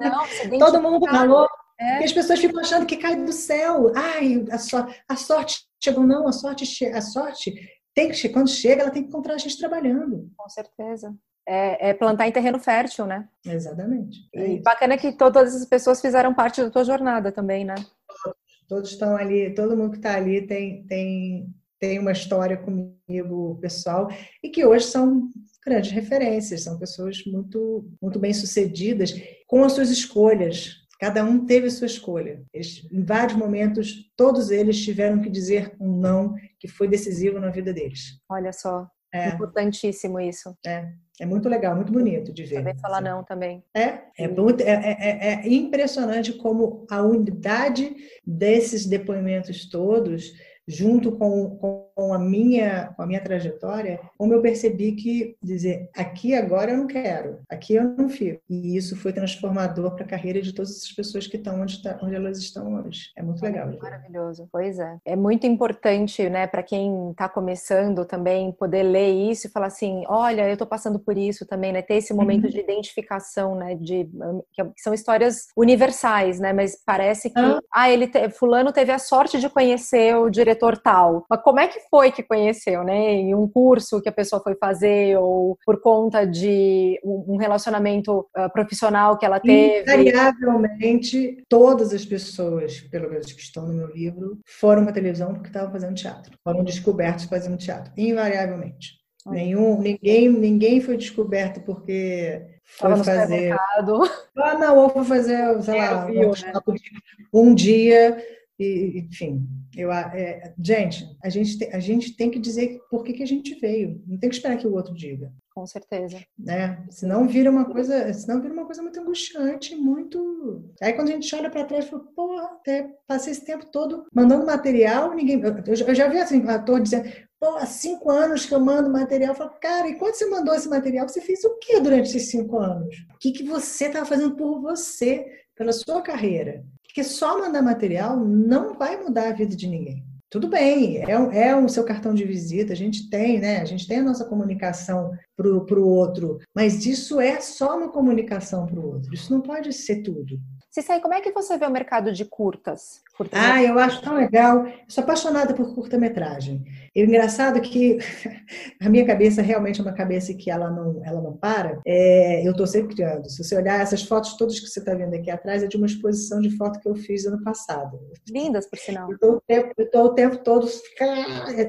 [SPEAKER 2] Não, Todo mundo falou. É. E as pessoas ficam achando que cai do céu. Ai, a, so, a sorte chegou. Não, a sorte, a sorte tem que quando chega, ela tem que encontrar a gente trabalhando.
[SPEAKER 1] Com certeza. É, é plantar em terreno fértil, né?
[SPEAKER 2] Exatamente.
[SPEAKER 1] É e bacana que todas as pessoas fizeram parte da tua jornada também, né?
[SPEAKER 2] Todos, todos estão ali, todo mundo que está ali tem, tem, tem uma história comigo pessoal e que hoje são grandes referências, são pessoas muito, muito bem sucedidas com as suas escolhas, Cada um teve sua escolha. Eles, em vários momentos, todos eles tiveram que dizer um não que foi decisivo na vida deles.
[SPEAKER 1] Olha só, é. importantíssimo isso.
[SPEAKER 2] É. É muito legal, muito bonito de ver.
[SPEAKER 1] Saber falar assim. não também.
[SPEAKER 2] É, é, muito, é, é, é, impressionante como a unidade desses depoimentos todos junto com, com, a minha, com a minha trajetória, como eu percebi que dizer aqui agora eu não quero, aqui eu não fico. E isso foi transformador para a carreira de todas essas pessoas que estão onde, tá, onde elas estão hoje. É muito legal.
[SPEAKER 1] Maravilhoso. Pois é. É muito importante, né, para quem está começando também poder ler isso e falar assim, olha, eu estou passando por isso também, né, ter esse momento uhum. de identificação, né, de que são histórias universais, né, mas parece que ah, ah ele te, fulano teve a sorte de conhecer o diretor diretor tal. Mas como é que foi que conheceu, né? Em um curso que a pessoa foi fazer ou por conta de um relacionamento uh, profissional que ela teve?
[SPEAKER 2] Invariavelmente, todas as pessoas, pelo menos que estão no meu livro, foram para televisão porque estavam fazendo teatro. Foram descobertos fazendo teatro. Invariavelmente. Nenhum, ninguém, ninguém foi descoberto porque foi fazer. Ah, não, ou foi fazer, sei é, lá, viu, um, né? um dia e, enfim, eu, é, gente, a gente, tem, a gente tem que dizer por que, que a gente veio. Não tem que esperar que o outro diga.
[SPEAKER 1] Com certeza.
[SPEAKER 2] Né? Senão vira uma coisa, senão vira uma coisa muito angustiante, muito. Aí quando a gente olha para trás, fala, porra, até passei esse tempo todo mandando material, ninguém. Eu, eu já vi assim, ator dizendo, pô, há cinco anos que eu mando material. Eu falo, cara, e quando você mandou esse material, você fez o que durante esses cinco anos? O que, que você estava fazendo por você, pela sua carreira? Porque só mandar material não vai mudar a vida de ninguém. Tudo bem, é, é o seu cartão de visita, a gente tem, né? A gente tem a nossa comunicação para o outro, mas isso é só uma comunicação para o outro, isso não pode ser tudo.
[SPEAKER 1] Cissei, como é que você vê o mercado de curtas?
[SPEAKER 2] curtas ah, eu acho tão legal. Eu sou apaixonada por curta-metragem. E o engraçado é que a minha cabeça realmente é uma cabeça que ela não, ela não para. É, eu estou sempre criando. Se você olhar essas fotos todas que você está vendo aqui atrás, é de uma exposição de foto que eu fiz ano passado.
[SPEAKER 1] Lindas, por sinal.
[SPEAKER 2] Eu estou o tempo todo,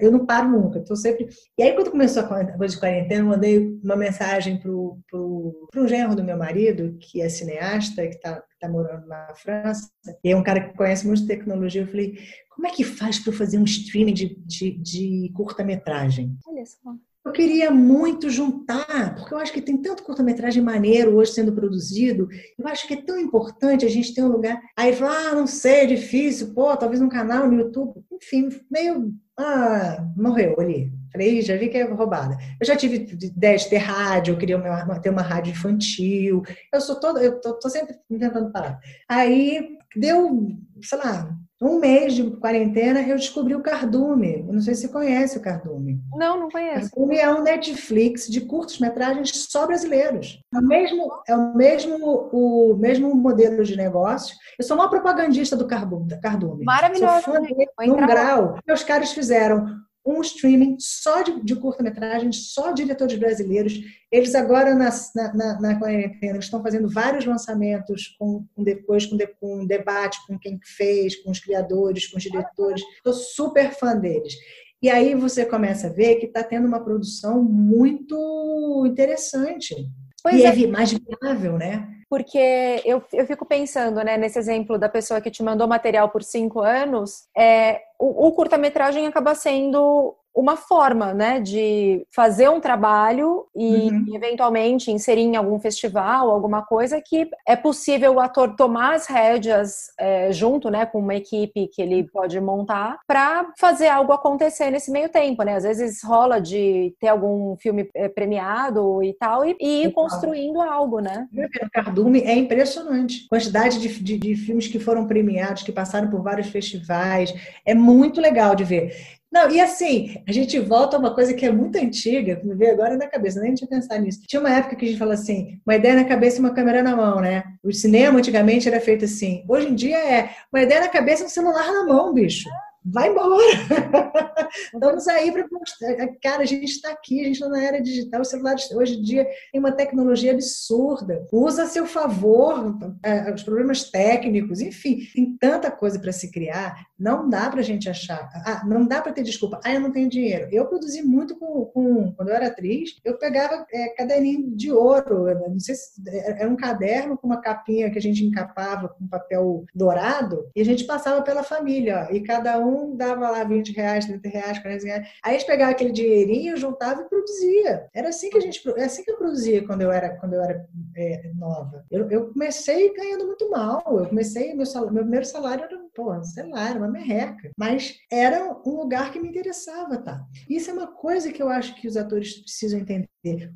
[SPEAKER 2] eu não paro nunca. Estou sempre. E aí, quando começou a coisa de quarentena, eu mandei uma mensagem para um genro do meu marido, que é cineasta, que está está morando na França, e é um cara que conhece muito tecnologia. Eu falei, como é que faz para fazer um streaming de, de, de curta-metragem? Olha só. Eu queria muito juntar, porque eu acho que tem tanto curta-metragem maneiro hoje sendo produzido. Eu acho que é tão importante a gente ter um lugar. Aí falou: ah, não sei, é difícil, pô, talvez um canal no YouTube. Enfim, meio. Ah, morreu ali. Falei, já vi que é roubada. Eu já tive ideia de ter rádio, eu queria ter uma rádio infantil. Eu sou toda, eu tô, tô sempre tentando parar. Aí deu, sei lá, um mês de quarentena, eu descobri o Cardume. Eu não sei se você conhece o Cardume.
[SPEAKER 1] Não, não conheço.
[SPEAKER 2] Cardume é um Netflix de curtos-metragens só brasileiros. É o mesmo, é o mesmo, o mesmo modelo de negócio. Eu sou uma propagandista do Cardume.
[SPEAKER 1] Maravilhoso.
[SPEAKER 2] Sou fã dele num grau. Os caras fizeram um streaming só de, de curta-metragem, só diretores brasileiros. Eles agora, na, na, na quarentena, estão fazendo vários lançamentos com, com depois com, de, com um debate com quem fez, com os criadores, com os diretores. Estou super fã deles. E aí você começa a ver que está tendo uma produção muito interessante. Pois e é. é mais viável, né?
[SPEAKER 1] Porque eu, eu fico pensando, né, nesse exemplo da pessoa que te mandou material por cinco anos, é, o, o curta-metragem acaba sendo uma forma, né, de fazer um trabalho e uhum. eventualmente inserir em algum festival, alguma coisa que é possível o ator tomar as rédeas é, junto, né, com uma equipe que ele pode montar para fazer algo acontecer nesse meio tempo, né? Às vezes rola de ter algum filme é, premiado e tal e, e ir construindo algo, né?
[SPEAKER 2] O Cardume é impressionante. Quantidade de, de, de filmes que foram premiados, que passaram por vários festivais, é muito legal de ver. Não, e assim, a gente volta a uma coisa que é muito antiga, me veio agora na cabeça, nem tinha pensado nisso. Tinha uma época que a gente fala assim, uma ideia na cabeça e uma câmera na mão, né? O cinema antigamente era feito assim. Hoje em dia é uma ideia na cabeça e um celular na mão, bicho vai embora. Estamos aí para mostrar. Cara, a gente está aqui, a gente está na era digital. Os celulares hoje em dia tem uma tecnologia absurda. Usa a seu favor é, os problemas técnicos, enfim, tem tanta coisa para se criar. Não dá para a gente achar. Ah, não dá para ter desculpa. Ah, eu não tenho dinheiro. Eu produzi muito com, com quando eu era atriz, eu pegava é, caderninho de ouro. Não sei se era um caderno com uma capinha que a gente encapava com papel dourado e a gente passava pela família. Ó, e cada um um dava lá 20 reais, 30 reais, 40 reais. Aí a gente pegava aquele dinheirinho, juntava e produzia. Era assim que a gente, é assim que eu produzia quando eu era, quando eu era é, nova. Eu, eu, comecei ganhando muito mal. Eu comecei, meu, salário, meu primeiro salário era, pô, sei lá, era uma merreca. Mas era um lugar que me interessava, tá? Isso é uma coisa que eu acho que os atores precisam entender.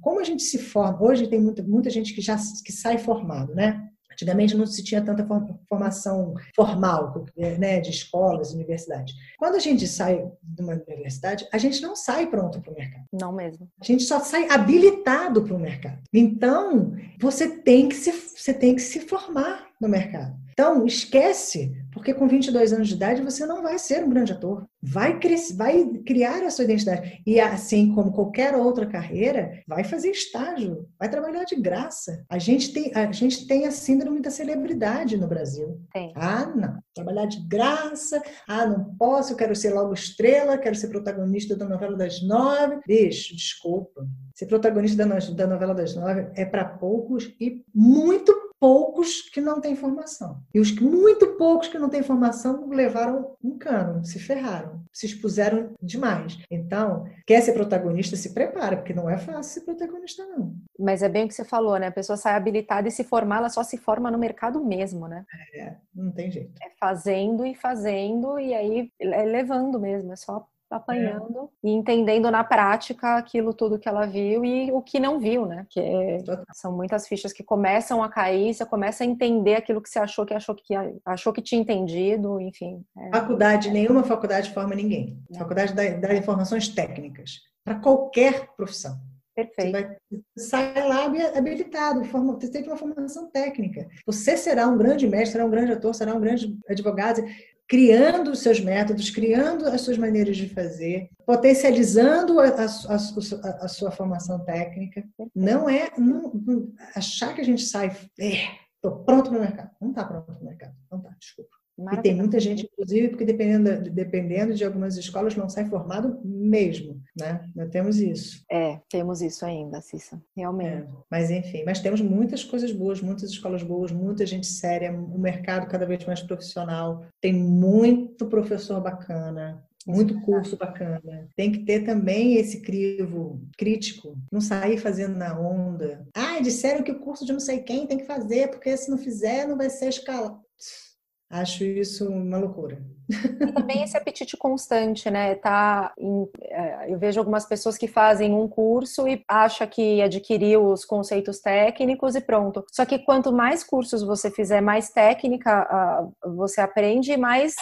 [SPEAKER 2] Como a gente se forma, hoje tem muita, muita gente que já que sai formado, né? Antigamente não se tinha tanta formação formal, né, de escolas, universidades. Quando a gente sai de uma universidade, a gente não sai pronto para o mercado.
[SPEAKER 1] Não mesmo.
[SPEAKER 2] A gente só sai habilitado para o mercado. Então, você tem que se, você tem que se formar no mercado. Então, esquece, porque com 22 anos de idade você não vai ser um grande ator. Vai, crescer, vai criar a sua identidade. E assim como qualquer outra carreira, vai fazer estágio, vai trabalhar de graça. A gente tem a, gente tem a síndrome da celebridade no Brasil.
[SPEAKER 1] Tem.
[SPEAKER 2] Ah, não. Trabalhar de graça. Ah, não posso, eu quero ser logo estrela, quero ser protagonista da novela das nove. Bicho, desculpa. Ser protagonista da, da novela das nove é para poucos e muito poucos que não têm formação. E os muito poucos que não têm formação levaram um cano, se ferraram, se expuseram demais. Então, quer ser protagonista, se prepara, porque não é fácil ser protagonista, não.
[SPEAKER 1] Mas é bem o que você falou, né? A pessoa sai habilitada e se formar, ela só se forma no mercado mesmo, né?
[SPEAKER 2] É, não tem jeito.
[SPEAKER 1] É fazendo e fazendo e aí é levando mesmo, é só apanhando é. e entendendo na prática aquilo tudo que ela viu e o que não viu, né? Que são muitas fichas que começam a cair, você começa a entender aquilo que você achou que achou que achou que tinha entendido, enfim.
[SPEAKER 2] É... Faculdade, nenhuma faculdade forma ninguém. É. Faculdade dá, dá informações técnicas para qualquer profissão.
[SPEAKER 1] Perfeito.
[SPEAKER 2] Você, vai, sai lá habilitado, você tem uma formação técnica. Você será um grande mestre, será um grande ator, será um grande advogado criando os seus métodos, criando as suas maneiras de fazer, potencializando a, a, a, a sua formação técnica. Não é não, não, achar que a gente sai, estou é, pronto para o mercado. Não está pronto para o mercado. Não está, desculpa. E tem muita gente, inclusive, porque dependendo, dependendo de algumas escolas, não sai formado mesmo, né? Nós temos isso.
[SPEAKER 1] É, temos isso ainda, Cissa, realmente. É,
[SPEAKER 2] mas enfim, mas temos muitas coisas boas, muitas escolas boas, muita gente séria, o um mercado cada vez mais profissional, tem muito professor bacana, muito curso bacana. Tem que ter também esse crivo crítico, não sair fazendo na onda. Ah, disseram que o curso de não sei quem tem que fazer, porque se não fizer não vai ser escala. Acho isso uma loucura.
[SPEAKER 1] E também esse apetite constante, né? Tá em, é, eu vejo algumas pessoas que fazem um curso e acha que adquiriu os conceitos técnicos e pronto. Só que quanto mais cursos você fizer, mais técnica você aprende, mais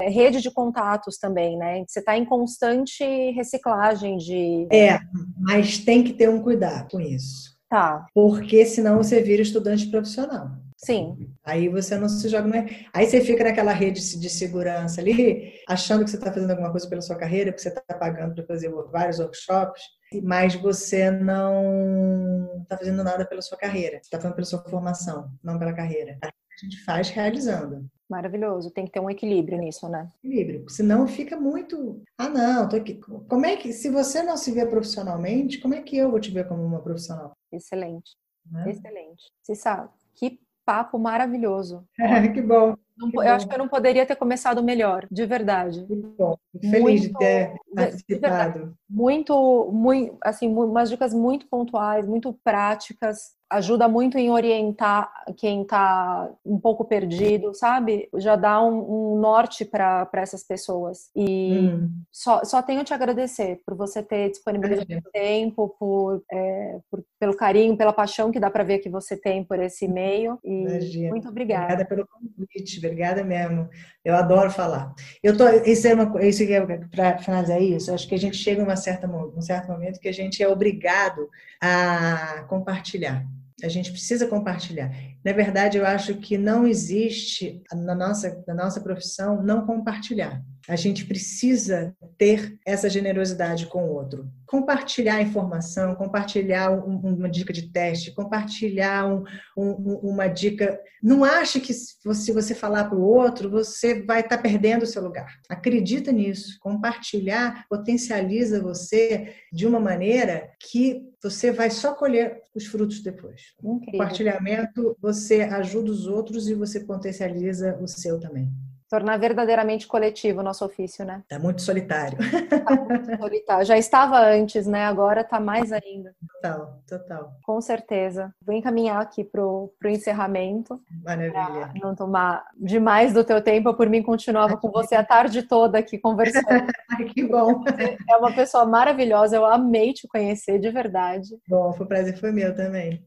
[SPEAKER 1] é, rede de contatos também, né? Você está em constante reciclagem de.
[SPEAKER 2] É, mas tem que ter um cuidado com isso.
[SPEAKER 1] Tá.
[SPEAKER 2] Porque senão você vira estudante profissional.
[SPEAKER 1] Sim.
[SPEAKER 2] Aí você não se joga mais. Aí você fica naquela rede de segurança ali, achando que você está fazendo alguma coisa pela sua carreira, porque você está pagando para fazer vários workshops, mas você não está fazendo nada pela sua carreira. Você está fazendo pela sua formação, não pela carreira. A gente faz realizando.
[SPEAKER 1] Maravilhoso, tem que ter um equilíbrio nisso, né?
[SPEAKER 2] Equilíbrio, senão fica muito. Ah, não, tô aqui. Como é que, se você não se vê profissionalmente, como é que eu vou te ver como uma profissional?
[SPEAKER 1] Excelente. Né? Excelente. Cissa, que papo maravilhoso.
[SPEAKER 2] É, que bom.
[SPEAKER 1] Não, eu acho que eu não poderia ter começado melhor, de verdade.
[SPEAKER 2] Muito bom. Feliz muito, de ter participado.
[SPEAKER 1] Muito, muito, assim, umas dicas muito pontuais, muito práticas ajuda muito em orientar quem está um pouco perdido, sabe? Já dá um, um norte para essas pessoas. E hum. só, só tenho te agradecer por você ter disponibilizado tempo, por, é, por, pelo carinho, pela paixão que dá para ver que você tem por esse meio. E Imagina. muito obrigada.
[SPEAKER 2] Obrigada pelo convite, obrigada mesmo. Eu adoro falar. Eu tô, isso é uma isso é para finalizar isso. Acho que a gente chega em uma certa, um certo momento que a gente é obrigado a compartilhar. A gente precisa compartilhar. Na verdade, eu acho que não existe na nossa, na nossa profissão não compartilhar. A gente precisa ter essa generosidade com o outro. Compartilhar informação, compartilhar um, uma dica de teste, compartilhar um, um, uma dica. Não ache que se você falar para o outro, você vai estar tá perdendo o seu lugar. Acredita nisso. Compartilhar potencializa você de uma maneira que você vai só colher os frutos depois. Incrível. Compartilhamento, você ajuda os outros e você potencializa o seu também
[SPEAKER 1] tornar verdadeiramente coletivo o nosso ofício, né?
[SPEAKER 2] Tá muito solitário.
[SPEAKER 1] Tá muito solitário. Já estava antes, né? Agora tá mais ainda.
[SPEAKER 2] Total, total.
[SPEAKER 1] Com certeza. Vou encaminhar aqui pro, pro encerramento.
[SPEAKER 2] Maravilha.
[SPEAKER 1] Não tomar demais do teu tempo. Eu, por mim, continuava com você a tarde toda aqui conversando.
[SPEAKER 2] que bom.
[SPEAKER 1] é uma pessoa maravilhosa. Eu amei te conhecer, de verdade.
[SPEAKER 2] Bom, foi um prazer, foi meu também.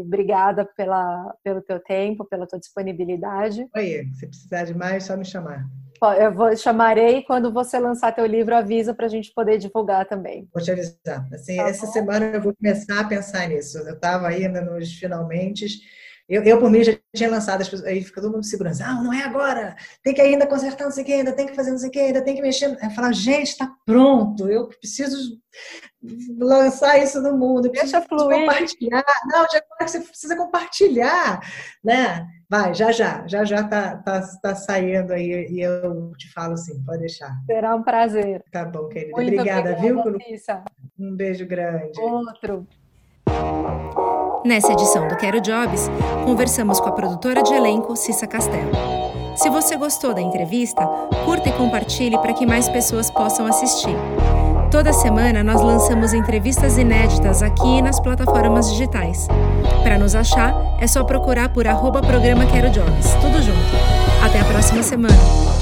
[SPEAKER 1] Obrigada pela, pelo teu tempo, pela tua disponibilidade.
[SPEAKER 2] Oi, se precisar de mais, só me chamar.
[SPEAKER 1] Eu vou chamarei quando você lançar teu livro, avisa para a gente poder divulgar também.
[SPEAKER 2] Vou te avisar. Assim, tá essa bom? semana eu vou começar a pensar nisso. Eu estava ainda nos finalmente. Eu, eu, por mim, já tinha lançado, as pessoas, aí fica todo mundo segurando. Ah, não é agora. Tem que ainda consertar não sei o que, ainda tem que fazer não sei o que, ainda tem que mexer. Eu falo, gente, está pronto. Eu preciso lançar isso no mundo.
[SPEAKER 1] Deixa fluir.
[SPEAKER 2] Compartilhar. Não, já você precisa compartilhar, né? Vai, já já, já já tá, tá, tá saindo aí e eu te falo assim, pode deixar.
[SPEAKER 1] Será um prazer.
[SPEAKER 2] Tá bom, querida. Muito obrigada, obrigada, viu? Cissa. Um beijo grande.
[SPEAKER 1] Outro.
[SPEAKER 3] Nessa edição do Quero Jobs, conversamos com a produtora de elenco Cissa Castelo. Se você gostou da entrevista, curta e compartilhe para que mais pessoas possam assistir. Toda semana nós lançamos entrevistas inéditas aqui nas plataformas digitais. Para nos achar, é só procurar por arroba programa Quero Jobs. Tudo junto. Até a próxima semana.